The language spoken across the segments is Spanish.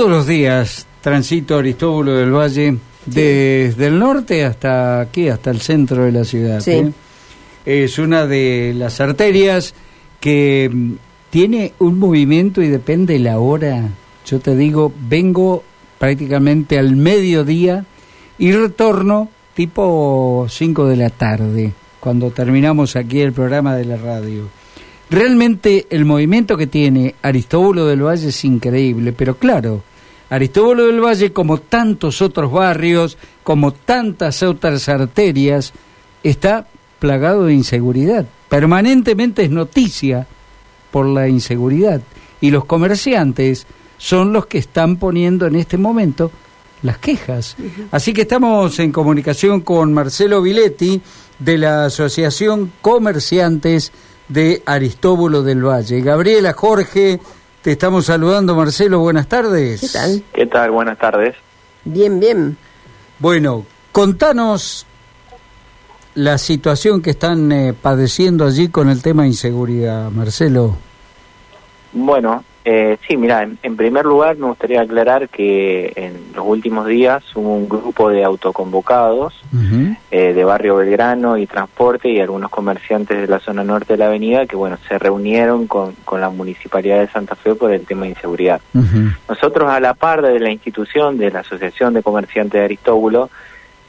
Todos los días transito Aristóbulo del Valle desde el norte hasta aquí, hasta el centro de la ciudad. Sí. ¿eh? Es una de las arterias que mm, tiene un movimiento y depende la hora. Yo te digo, vengo prácticamente al mediodía y retorno tipo 5 de la tarde, cuando terminamos aquí el programa de la radio. Realmente el movimiento que tiene Aristóbulo del Valle es increíble, pero claro, Aristóbulo del Valle, como tantos otros barrios, como tantas otras arterias, está plagado de inseguridad. Permanentemente es noticia por la inseguridad. Y los comerciantes son los que están poniendo en este momento las quejas. Así que estamos en comunicación con Marcelo Viletti de la Asociación Comerciantes de Aristóbulo del Valle. Gabriela, Jorge, te estamos saludando, Marcelo, buenas tardes. ¿Qué tal? ¿Qué tal? Buenas tardes. Bien, bien. Bueno, contanos la situación que están eh, padeciendo allí con el tema de inseguridad, Marcelo. Bueno, eh, sí, mira, en, en primer lugar me gustaría aclarar que en los últimos días hubo un grupo de autoconvocados eh, de Barrio Belgrano y Transporte y algunos comerciantes de la zona norte de la avenida que, bueno, se reunieron con, con la Municipalidad de Santa Fe por el tema de inseguridad. Nosotros a la par de la institución de la Asociación de Comerciantes de Aristóbulo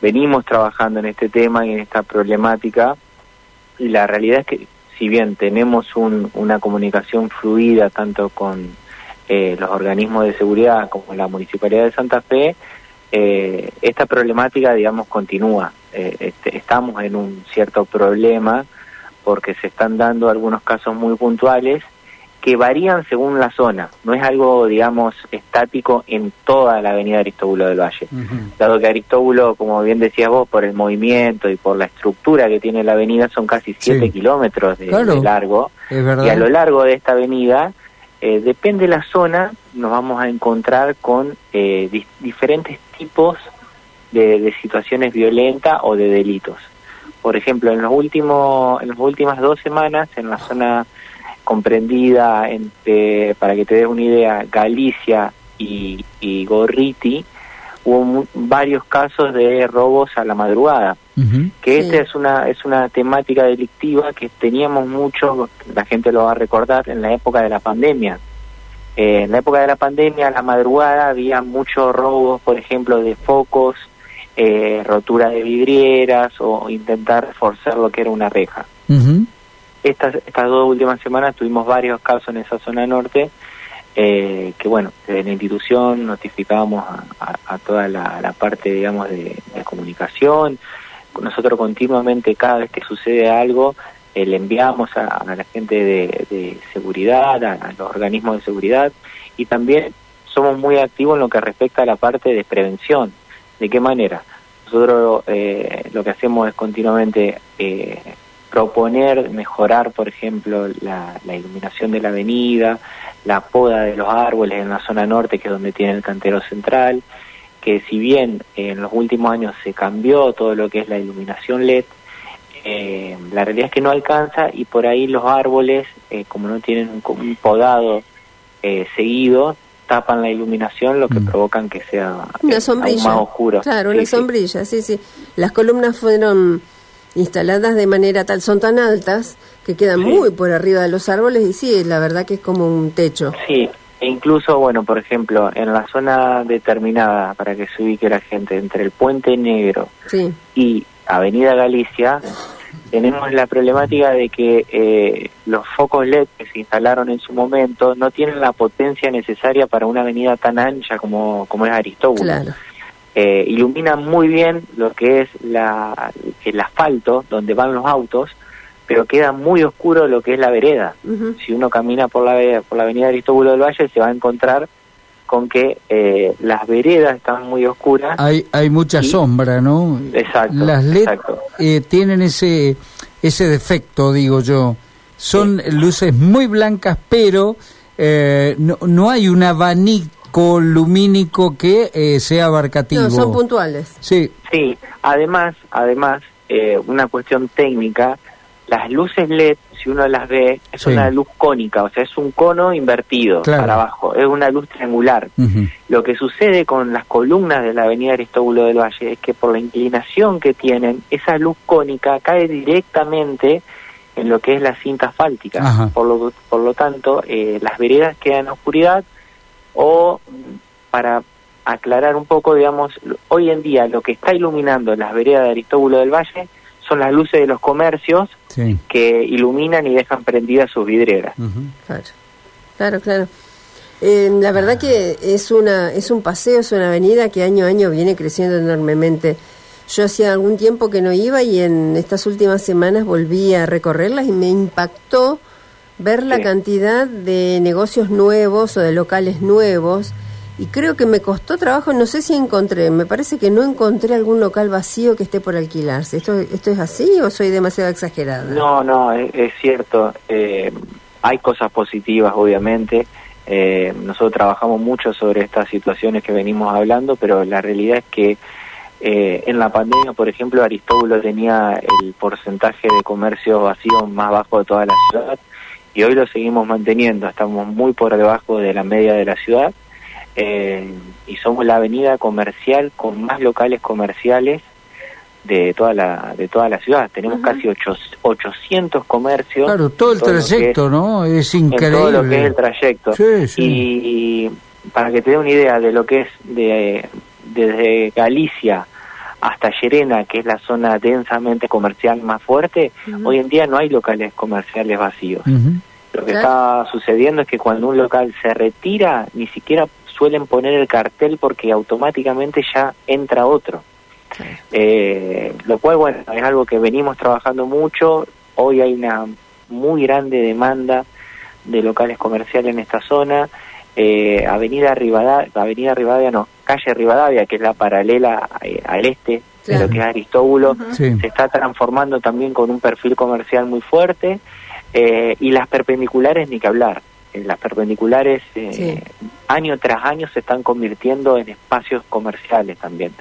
venimos trabajando en este tema y en esta problemática y la realidad es que si bien tenemos un- una comunicación fluida tanto con eh, los organismos de seguridad como la Municipalidad de Santa Fe, eh, esta problemática, digamos, continúa. Eh, este, estamos en un cierto problema porque se están dando algunos casos muy puntuales que varían según la zona. No es algo, digamos, estático en toda la avenida Aristóbulo del Valle. Dado que Aristóbulo, como bien decías vos, por el movimiento y por la estructura que tiene la avenida, son casi 7 Sí. kilómetros de, Claro. de largo. Y a lo largo de esta avenida, eh, depende de la zona, nos vamos a encontrar con eh, di- diferentes tipos de, de situaciones violentas o de delitos. Por ejemplo, en los últimos, en las últimas dos semanas, en la zona comprendida entre, para que te des una idea, Galicia y, y Gorriti, hubo mu- varios casos de robos a la madrugada que Sí. esta es una es una temática delictiva que teníamos mucho, la gente lo va a recordar, en la época de la pandemia. Eh, en la época de la pandemia, a la madrugada, había muchos robos, por ejemplo, de focos, eh, rotura de vidrieras o intentar forzar lo que era una reja. Ujú. Estas, estas dos últimas semanas tuvimos varios casos en esa zona norte eh, que, bueno, desde la institución notificábamos a, a- toda la, parte, digamos, de, comunicación. Nosotros continuamente, cada vez que sucede algo, eh, le enviamos a, la gente de, de seguridad, a, a los organismos de seguridad y también somos muy activos en lo que respecta a la parte de prevención. ¿De qué manera? Nosotros eh, lo que hacemos es continuamente eh, proponer mejorar, por ejemplo, la, la iluminación de la avenida, la poda de los árboles en la zona norte, que es donde tiene el cantero central, que si bien eh, en los últimos años se cambió todo lo que es la iluminación LED, eh, la realidad es que no alcanza y por ahí los árboles, eh, como no tienen un, podado eh, seguido, tapan la iluminación, lo que Mm. provocan que sea aún más oscuro. Claro, Sí, una sí. sombrilla, sí, sí. Las columnas fueron instaladas de manera tal, son tan altas que quedan Sí. muy por arriba de los árboles y sí, la verdad que es como un techo. Sí, e incluso, bueno, por ejemplo, en la zona determinada, para que se ubique la gente, entre el Puente Negro Sí, y Avenida Galicia, tenemos la problemática de que eh, los focos LED que se instalaron en su momento no tienen la potencia necesaria para una avenida tan ancha como, como es Aristóbulo. claro. Eh, iluminan muy bien lo que es la, el asfalto donde van los autos, pero queda muy oscuro lo que es la vereda si uno camina por la, por la avenida Aristóbulo del Valle se va a encontrar con que eh, las veredas están muy oscuras. Hay, hay mucha Y- sombra, ¿no? Exacto, Las LED exacto. eh, tienen ese, ese defecto, digo yo. Son luces muy blancas, pero eh, no, no hay un abanico lumínico que eh, sea abarcativo. No, son puntuales. Sí, Sí, además, además, eh, una cuestión técnica, las luces LED, si uno las ve, es Sí. una luz cónica, o sea, es un cono invertido Claro. para abajo, es una luz triangular. Lo que sucede con las columnas de la avenida Aristóbulo del Valle es que por la inclinación que tienen, esa luz cónica cae directamente en lo que es la cinta asfáltica. Por lo, por lo tanto, eh, las veredas quedan en oscuridad o, para aclarar un poco, digamos, hoy en día lo que está iluminando las veredas de Aristóbulo del Valle son las luces de los comercios Sí. que iluminan y dejan prendidas sus vidrieras. Claro, claro, claro. Eh, la verdad que es una es un paseo, es una avenida que año a año viene creciendo enormemente. Yo hacía algún tiempo que no iba y en estas últimas semanas volví a recorrerlas y me impactó ver la Sí. cantidad de negocios nuevos o de locales nuevos y creo que me costó trabajo, no sé si encontré, me parece que no encontré algún local vacío que esté por alquilarse. ¿Esto, esto es así o soy demasiado exagerada? No, no, es, es cierto. Eh, hay cosas positivas, obviamente. Eh, nosotros trabajamos mucho sobre estas situaciones que venimos hablando, pero la realidad es que eh, en la pandemia, por ejemplo, Aristóbulo tenía el porcentaje de comercio vacío más bajo de toda la ciudad y hoy lo seguimos manteniendo. Estamos muy por debajo de la media de la ciudad eh, y somos la avenida comercial con más locales comerciales de toda la de toda la ciudad. Tenemos casi ocho- 800 comercios. Claro, todo el es- trayecto, ¿no? Es en increíble. todo lo que es el trayecto. Sí, sí. Y para que te dé una idea de lo que es de desde Galicia hasta Llerena, que es la zona densamente comercial más fuerte, hoy en día no hay locales comerciales vacíos. Lo que Claro. está sucediendo es que cuando un local se retira, ni siquiera suelen poner el cartel porque automáticamente ya entra otro. Claro. Eh, lo cual, bueno, es algo que venimos trabajando mucho. Hoy hay una muy grande demanda de locales comerciales en esta zona. Eh, Avenida Rivadavia, Avenida Rivadavia no, calle Rivadavia, que es la paralela eh, al este de lo que es Aristóbulo. Sí. se está transformando también con un perfil comercial muy fuerte eh, y las perpendiculares ni que hablar. Eh, las perpendiculares eh, Sí. año tras año se están convirtiendo en espacios comerciales también.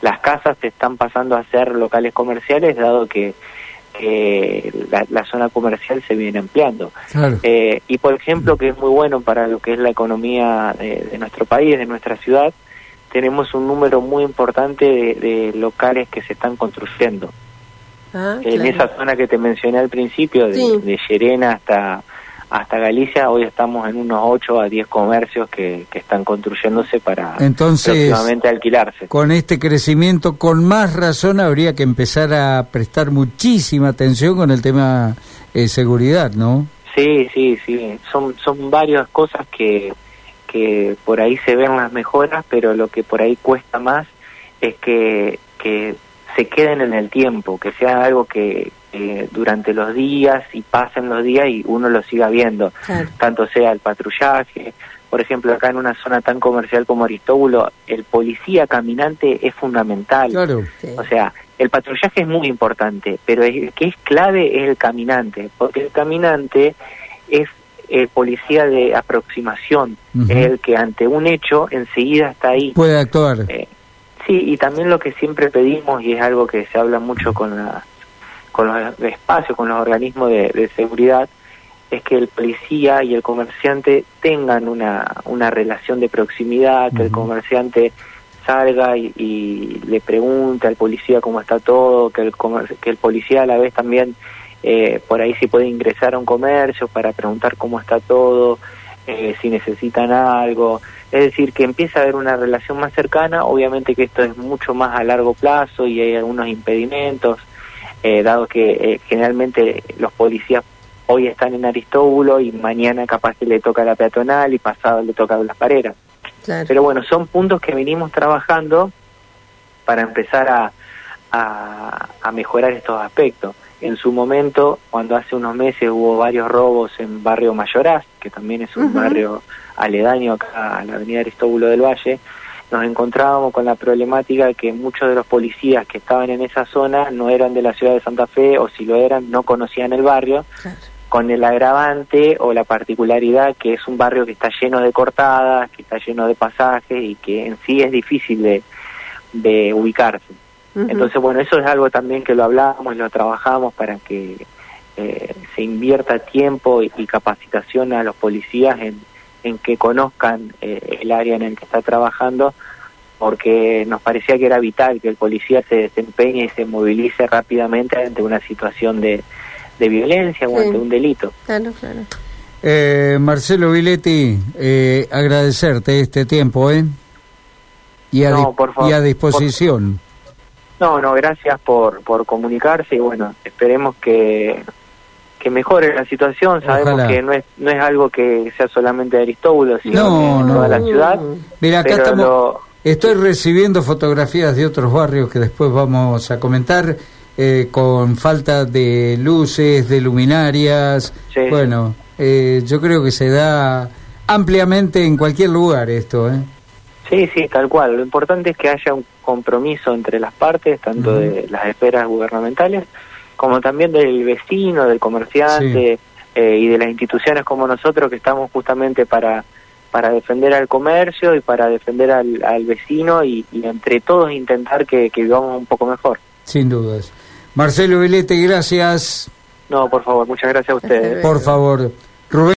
Las casas se están pasando a ser locales comerciales dado que, que la, la zona comercial se viene ampliando. Claro. Eh, y por ejemplo, que es muy bueno para lo que es la economía de, de nuestro país, de nuestra ciudad, tenemos un número muy importante de, de locales que se están construyendo. Ah, En claro. esa zona que te mencioné al principio, de, Sí. de Llerena hasta, hasta Galicia, hoy estamos en unos 8 a 10 comercios que, que están construyéndose para Entonces, próximamente alquilarse. Con este crecimiento, con más razón habría que empezar a prestar muchísima atención con el tema eh, seguridad, ¿no? Sí, sí, sí. Son, son varias cosas que, que por ahí se ven las mejoras, pero lo que por ahí cuesta más es que, que se queden en el tiempo, que sea algo que, durante los días y pasen los días y uno lo siga viendo, Claro. tanto sea el patrullaje. Por ejemplo, acá en una zona tan comercial como Aristóbulo, el policía caminante es fundamental. Claro. Sí. O sea, el patrullaje es muy importante, pero el que es clave es el caminante, porque el caminante es el policía de aproximación, es el que ante un hecho enseguida está ahí. Puede actuar. Eh, sí, y también lo que siempre pedimos, y es algo que se habla mucho con, la, con los espacios, con los organismos de, de seguridad, es que el policía y el comerciante tengan una, una relación de proximidad, que el comerciante salga y, y le pregunte al policía cómo está todo, que el, comer- que el policía a la vez también eh, por ahí si puede ingresar a un comercio para preguntar cómo está todo, eh, si necesitan algo. Es decir, que empieza a haber una relación más cercana, obviamente que esto es mucho más a largo plazo y hay algunos impedimentos, eh, dado que eh, generalmente los policías hoy están en Aristóbulo y mañana capaz que le toca la peatonal y pasado le toca las pareras. Claro. Pero bueno, son puntos que venimos trabajando para empezar a, a, a mejorar estos aspectos. En su momento, cuando hace unos meses hubo varios robos en barrio Mayoraz, que también es un barrio aledaño acá a la avenida Aristóbulo del Valle, nos encontrábamos con la problemática de que muchos de los policías que estaban en esa zona no eran de la ciudad de Santa Fe o si lo eran no conocían el barrio Claro. con el agravante o la particularidad que es un barrio que está lleno de cortadas, que está lleno de pasajes y que en sí es difícil de, de ubicarse. Entonces, bueno, eso es algo también que lo hablamos y lo trabajamos para que eh, se invierta tiempo y, capacitación a los policías en, en que conozcan eh, el área en el que está trabajando, porque nos parecía que era vital que el policía se desempeñe y se movilice rápidamente ante una situación de, de violencia o ante un delito. Claro, claro. Eh, Marcelo Viletti, eh, agradecerte este tiempo, ¿eh? Y a, y a disposición. No, no, gracias por, por comunicarse y bueno, esperemos que, que mejore la situación. Sabemos que no es, no es algo que sea solamente de Aristóbulo, sino de toda la ciudad. Mira, acá estamos, estoy recibiendo fotografías de otros barrios que después vamos a comentar. Eh, con falta de luces, de luminarias. Bueno, eh, yo creo que se da ampliamente en cualquier lugar esto. ¿eh? Sí, sí, tal cual. Lo importante es que haya un compromiso entre las partes, tanto de las esferas gubernamentales como también del vecino, del comerciante eh, y de las instituciones como nosotros que estamos justamente para para defender al comercio y para defender al, al vecino y, entre todos intentar que, que vivamos un poco mejor. Sin dudas. Marcelo Vilete, gracias. No, por favor, muchas gracias a ustedes. Por favor.